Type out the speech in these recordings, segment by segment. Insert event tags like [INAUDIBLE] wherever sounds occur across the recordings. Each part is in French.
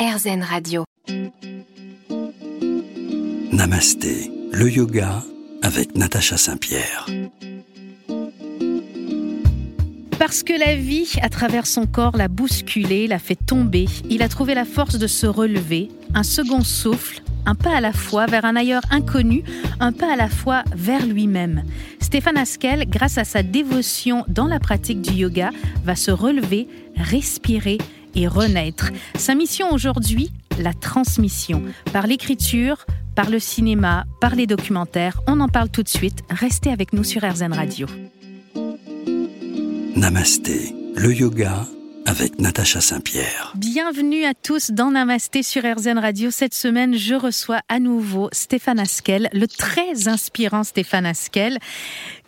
RZN Radio. Namasté, le yoga avec Natacha Saint-Pierre. Parce que la vie, à travers son corps, l'a bousculé, l'a fait tomber, il a trouvé la force de se relever, un second souffle, un pas à la fois vers un ailleurs inconnu, un pas à la fois vers lui-même. Stéphane Askel, grâce à sa dévotion dans la pratique du yoga, va se relever, respirer et renaître. Sa mission aujourd'hui, la transmission. Par l'écriture, par le cinéma, par les documentaires. On en parle tout de suite. Restez avec nous sur RZN Radio. Namasté, le yoga avec Natacha Saint-Pierre. Bienvenue à tous dans Namasté sur RZN Radio. Cette semaine, je reçois à nouveau Stéphane Askel, le très inspirant Stéphane Askel.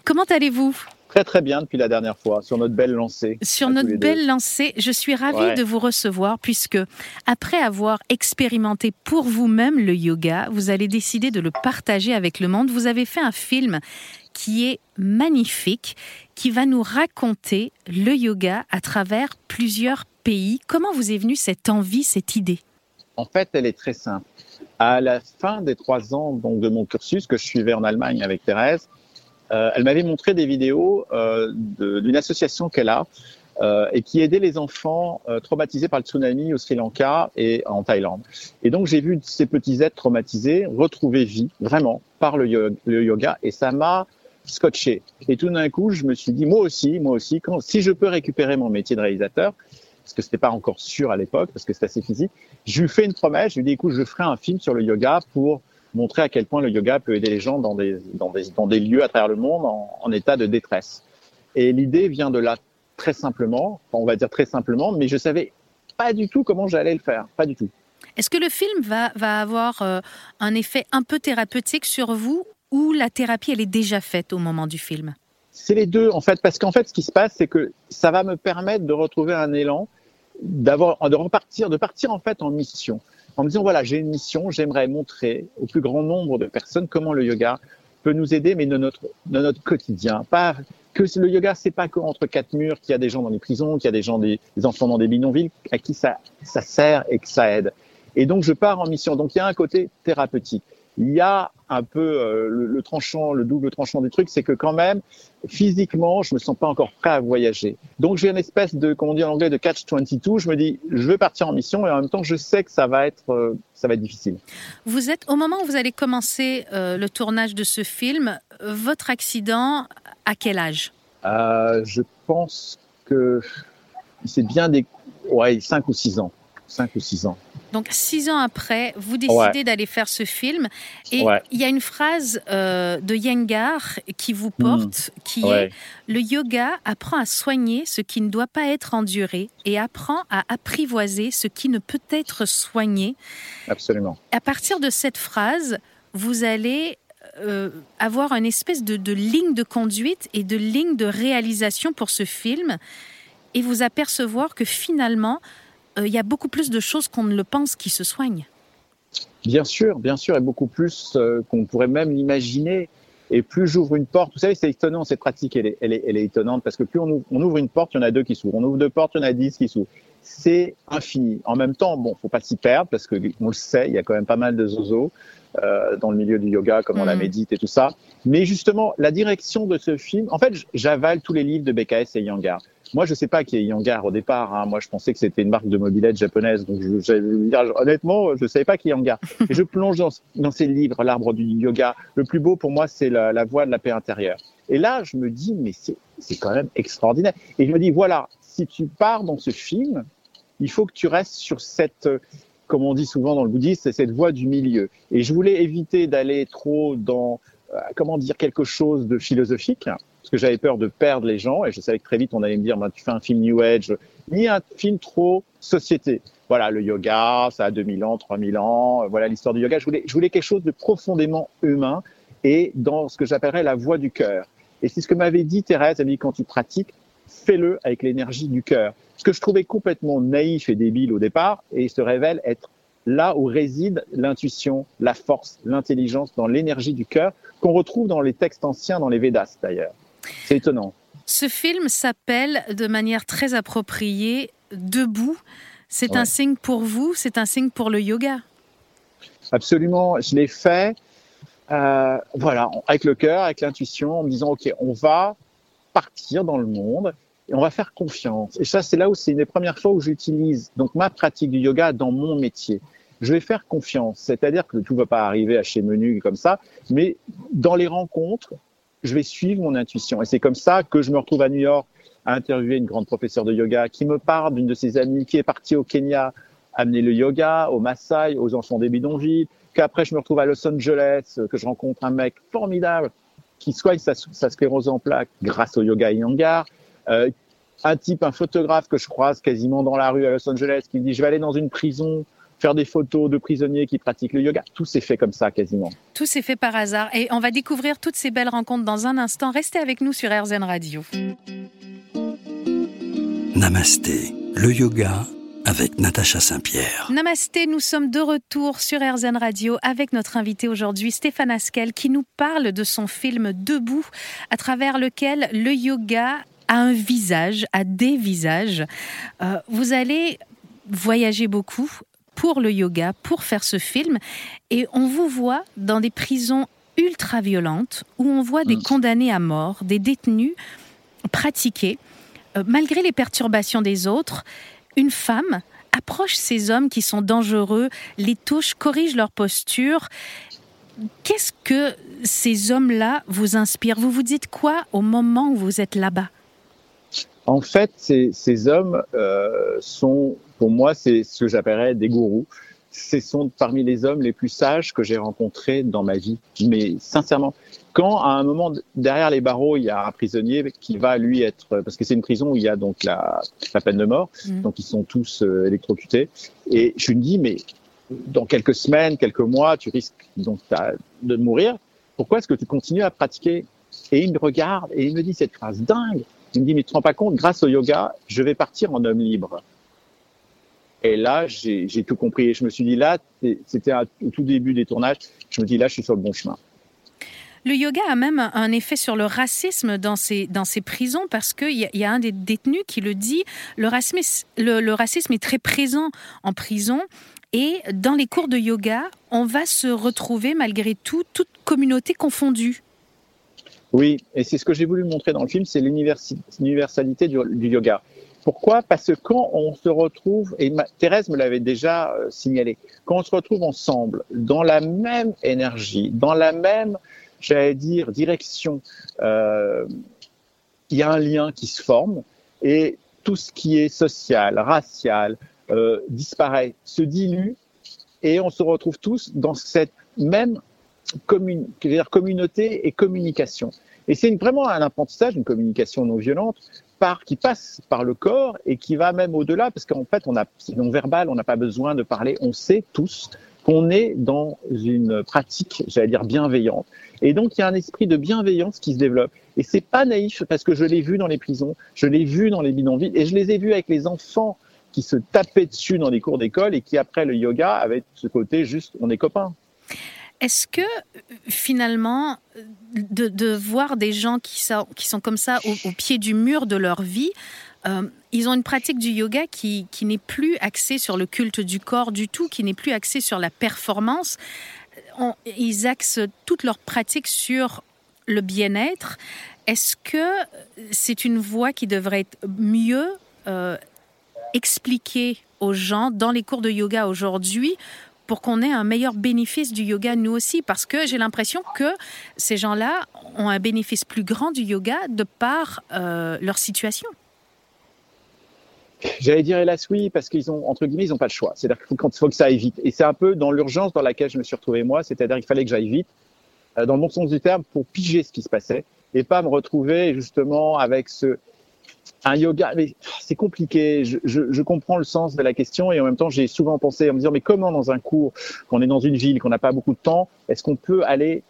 Comment allez-vous? Très très bien depuis la dernière fois sur notre belle lancée. Sur notre belle lancée, je suis ravie de vous recevoir puisque après avoir expérimenté pour vous-même le yoga, vous allez décider de le partager avec le monde. Vous avez fait un film qui est magnifique, qui va nous raconter le yoga à travers plusieurs pays. Comment vous est venue cette envie, cette idée? En fait, elle est très simple. À la fin des trois ans donc, de mon cursus que je suivais en Allemagne avec Thérèse, elle m'avait montré des vidéos euh, d'une association qu'elle a euh, et qui aidait les enfants traumatisés par le tsunami au Sri Lanka et en Thaïlande. Et donc j'ai vu ces petits êtres traumatisés retrouver vie vraiment par le yoga, et ça m'a scotché. Et tout d'un coup, je me suis dit, moi aussi, moi aussi, si je peux récupérer mon métier de réalisateur, parce que c'était pas encore sûr à l'époque, parce que c'est assez physique, je lui fais une promesse, je lui dis, écoute, je ferai un film sur le yoga pour montrer à quel point le yoga peut aider les gens dans des, dans des, dans des lieux à travers le monde en, état de détresse. Et l'idée vient de là très simplement, on va dire très simplement, mais je savais pas du tout comment j'allais le faire, pas du tout. Est-ce que le film va, va avoir euh, un effet un peu thérapeutique sur vous ou la thérapie elle est déjà faite au moment du film? C'est les deux en fait, parce qu'en fait ce qui se passe c'est que ça va me permettre de retrouver un élan, d'avoir, de repartir, de partir en fait en mission en me disant voilà, j'ai une mission, j'aimerais montrer au plus grand nombre de personnes comment le yoga peut nous aider, mais dans notre, notre quotidien. Pas que le yoga, c'est pas qu'entre quatre murs qu'il y a des gens dans les prisons, qu'il y a des gens, des, des enfants dans des bidonvilles, à qui ça, ça sert et que ça aide. Et donc, je pars en mission. Donc, il y a un côté thérapeutique il y a un peu euh, le, tranchant, le double tranchant du truc, c'est que quand même, physiquement, je me sens pas encore prêt à voyager. Donc j'ai une espèce de, comment on dit en anglais, de catch 22. Je me dis, je veux partir en mission et en même temps, je sais que ça va être, euh, ça va être difficile. Vous êtes au moment où vous allez commencer euh, le tournage de ce film. Votre accident, à quel âge? Je pense que c'est bien des, ouais, 5 ou 6 ans. 5 ou 6 ans. Donc six ans après, vous décidez d'aller faire ce film. Et il y a une phrase euh, de Yengar qui vous hmm. porte, qui est Le yoga apprend à soigner ce qui ne doit pas être enduré et apprend à apprivoiser ce qui ne peut être soigné. Absolument. À partir de cette phrase, vous allez euh, avoir une espèce de, de ligne de conduite et de ligne de réalisation pour ce film et vous apercevoir que finalement, euh, il y a beaucoup plus de choses qu'on ne le pense qui se soignent. Bien sûr, bien sûr, et beaucoup plus euh, qu'on pourrait même l'imaginer. Et plus j'ouvre une porte, vous savez, c'est étonnant, cette pratique, elle est, elle est, elle est étonnante parce que plus on ouvre, on ouvre, une porte, il y en a deux qui s'ouvrent. On ouvre deux portes, il y en a dix qui s'ouvrent. C'est infini. En même temps, bon, faut pas s'y perdre parce que on le sait, il y a quand même pas mal de zozo euh, dans le milieu du yoga, comme on la mm. médite et tout ça. Mais justement, la direction de ce film, en fait, j'avale tous les livres de BKS et Yangar. Moi, je sais pas qui est Yangar au départ. Hein. Moi, je pensais que c'était une marque de mobilette japonaise. Donc, je, je, honnêtement, je savais pas qui est Yangar. [LAUGHS] Et je plonge dans, dans ces livres, l'arbre du yoga. Le plus beau pour moi, c'est la, la voie de la paix intérieure. Et là, je me dis, mais c'est quand même extraordinaire. Et je me dis, voilà, si tu pars dans ce film, il faut que tu restes sur cette, comme on dit souvent dans le bouddhisme, c'est cette voie du milieu. Et je voulais éviter d'aller trop dans, euh, comment dire, quelque chose de philosophique parce que j'avais peur de perdre les gens et je savais que très vite on allait me dire bah, tu fais un film New Age, ni un film trop société. Voilà, le yoga, ça a 2000 ans, 3000 ans, voilà l'histoire du yoga. Je voulais, je voulais quelque chose de profondément humain et dans ce que j'appellerais la voix du cœur. Et c'est ce que m'avait dit Thérèse, elle m'a dit quand tu pratiques, fais-le avec l'énergie du cœur. Ce que je trouvais complètement naïf et débile au départ et il se révèle être là où réside l'intuition, la force, l'intelligence, dans l'énergie du cœur, qu'on retrouve dans les textes anciens, dans les Védas d'ailleurs. C'est étonnant. Ce film s'appelle de manière très appropriée Debout. C'est un signe pour vous, c'est un signe pour le yoga. Absolument, je l'ai fait, euh, voilà, avec le cœur, avec l'intuition, en me disant, OK, on va partir dans le monde et on va faire confiance. Et ça, c'est là où c'est une des premières fois où j'utilise donc ma pratique du yoga dans mon métier. Je vais faire confiance, c'est-à-dire que tout ne va pas arriver à chez Menu comme ça, mais dans les rencontres, je vais suivre mon intuition. Et c'est comme ça que je me retrouve à New York à interviewer une grande professeure de yoga qui me parle d'une de ses amies qui est partie au Kenya amener le yoga aux Maasai, aux enfants des bidonvilles, qu'après je me retrouve à Los Angeles, que je rencontre un mec formidable qui soigne sa, sclérose en plaques grâce au yoga Iyengar, euh, un type, un photographe que je croise quasiment dans la rue à Los Angeles qui me dit je vais aller dans une prison faire des photos de prisonniers qui pratiquent le yoga. Tout s'est fait comme ça quasiment. Tout s'est fait par hasard. Et on va découvrir toutes ces belles rencontres dans un instant. Restez avec nous sur RZN Radio. Namasté, le yoga avec Natacha Saint-Pierre. Namasté, nous sommes de retour sur RZN Radio avec notre invité aujourd'hui, Stéphane Askel, qui nous parle de son film Debout, à travers lequel le yoga a un visage, a des visages. Euh, vous allez voyager beaucoup pour le yoga, pour faire ce film. Et on vous voit dans des prisons ultra violentes où on voit des condamnés à mort, des détenus pratiquer, euh, malgré les perturbations des autres, une femme approche ces hommes qui sont dangereux, les touche, corrige leur posture. Qu'est-ce que ces hommes-là vous inspirent? Vous vous dites quoi au moment où vous êtes là-bas? En fait, ces, hommes euh, sont pour moi, c'est ce que j'appellerais des gourous. Ce sont parmi les hommes les plus sages que j'ai rencontrés dans ma vie. Mais sincèrement, quand à un moment derrière les barreaux, il y a un prisonnier qui va lui être, parce que c'est une prison où il y a donc la, peine de mort, mmh. donc ils sont tous euh, électrocutés. Et je me dis, mais dans quelques semaines, quelques mois, tu risques donc de mourir. Pourquoi est-ce que tu continues à pratiquer? Et il me regarde et il me dit cette phrase dingue. Il me dit, mais tu te rends pas compte, grâce au yoga, je vais partir en homme libre. Et là, j'ai tout compris. Et je me suis dit, là, c'était au tout début des tournages, je me dis, là, je suis sur le bon chemin. Le yoga a même un effet sur le racisme dans ces, dans ces prisons parce qu'il y, y, a un des détenus qui le dit, le racisme, le, racisme est très présent en prison et dans les cours de yoga, on va se retrouver malgré tout, toute communauté confondue. Oui, et c'est ce que j'ai voulu montrer dans le film, c'est l'universalité du, du, yoga. Pourquoi? Parce que quand on se retrouve, et Thérèse me l'avait déjà euh, signalé, quand on se retrouve ensemble dans la même énergie, dans la même, j'allais dire, direction, euh, il y a un lien qui se forme et tout ce qui est social, racial, euh, disparaît, se dilue et on se retrouve tous dans cette même communauté et communication. Et c'est vraiment un apprentissage, une communication non violente, qui passe par le corps et qui va même au-delà, parce qu'en fait, on a, non verbal, on n'a pas besoin de parler, on sait tous qu'on est dans une pratique, j'allais dire, bienveillante. Et donc, il y a un esprit de bienveillance qui se développe. Et c'est pas naïf, parce que je l'ai vu dans les prisons, je l'ai vu dans les bidonvilles, et je les ai vus avec les enfants qui se tapaient dessus dans les cours d'école et qui, après le yoga, avaient ce côté juste, on est copains. Est-ce que finalement, de, voir des gens qui sont, qui sont comme ça au, pied du mur de leur vie, euh, ils ont une pratique du yoga qui, qui n'est plus axée sur le culte du corps du tout, qui n'est plus axée sur la performance. ils axent toute leur pratique sur le bien-être. Est-ce que c'est une voie qui devrait être mieux euh, expliquée aux gens dans les cours de yoga aujourd'hui pour qu'on ait un meilleur bénéfice du yoga nous aussi, parce que j'ai l'impression que ces gens-là ont un bénéfice plus grand du yoga de par euh, leur situation. J'allais dire hélas oui, parce qu'ils ont, entre guillemets, ils n'ont pas le choix. C'est-à-dire qu'il faut, faut, que ça aille vite. Et c'est un peu dans l'urgence dans laquelle je me suis retrouvé moi, c'est-à-dire qu'il fallait que j'aille vite, euh, dans le bon sens du terme, pour piger ce qui se passait, et pas me retrouver justement avec ce, un yoga, mais c'est compliqué. Je, comprends le sens de la question et en même temps, j'ai souvent pensé en me disant, mais comment dans un cours, qu'on est dans une ville, qu'on n'a pas beaucoup de temps, est-ce qu'on peut aller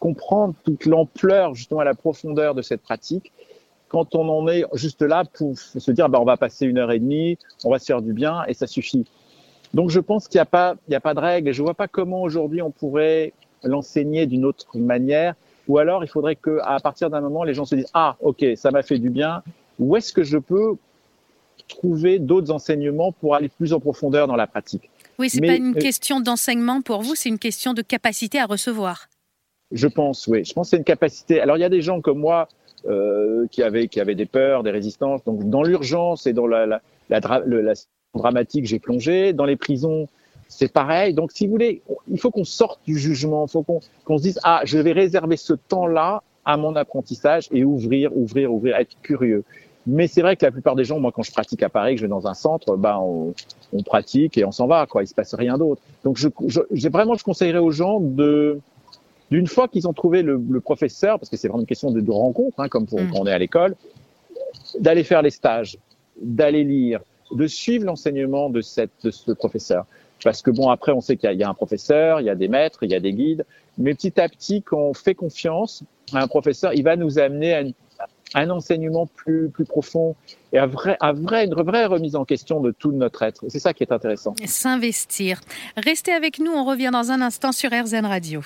comprendre toute l'ampleur, justement, à la profondeur de cette pratique quand on en est juste là pour se dire, bah, on va passer une heure et demie, on va se faire du bien et ça suffit. Donc, je pense qu'il n'y a pas, a pas de règle et je vois pas comment aujourd'hui on pourrait l'enseigner d'une autre manière. Ou alors, il faudrait que, à partir d'un moment, les gens se disent, ah, ok, ça m'a fait du bien, où est-ce que je peux trouver d'autres enseignements pour aller plus en profondeur dans la pratique. Oui, c'est pas une question d'enseignement pour vous, c'est une question de capacité à recevoir. Je pense, oui. Je pense que c'est une capacité. Alors, il y a des gens comme moi euh, qui, avaient, qui avaient des peurs, des résistances. Donc, dans l'urgence et dans la, la, la, la dramatique, j'ai plongé. Dans les prisons, c'est pareil. Donc, si vous voulez, il faut qu'on sorte du jugement. Il faut qu'on qu'on se dise, ah, je vais réserver ce temps-là à mon apprentissage et ouvrir, ouvrir, ouvrir, être curieux. Mais c'est vrai que la plupart des gens, moi, quand je pratique à Paris, que je vais dans un centre, bah, on, on pratique et on s'en va, quoi. Il se passe rien d'autre. Donc, je, je, vraiment, je conseillerais aux gens de, d'une fois qu'ils ont trouvé le, le, professeur, parce que c'est vraiment une question de, de rencontre, hein, comme pour, mmh. quand on est à l'école, d'aller faire les stages, d'aller lire, de suivre l'enseignement de, cette, de ce professeur. Parce que bon, après, on sait qu'il y, y, a un professeur, il y a des maîtres, il y a des guides, mais petit à petit, quand on fait confiance un professeur, il va nous amener à un enseignement plus, plus profond et à vrai, une vraie remise en question de tout notre être. C'est ça qui est intéressant. S'investir. Restez avec nous, on revient dans un instant sur RZN Radio.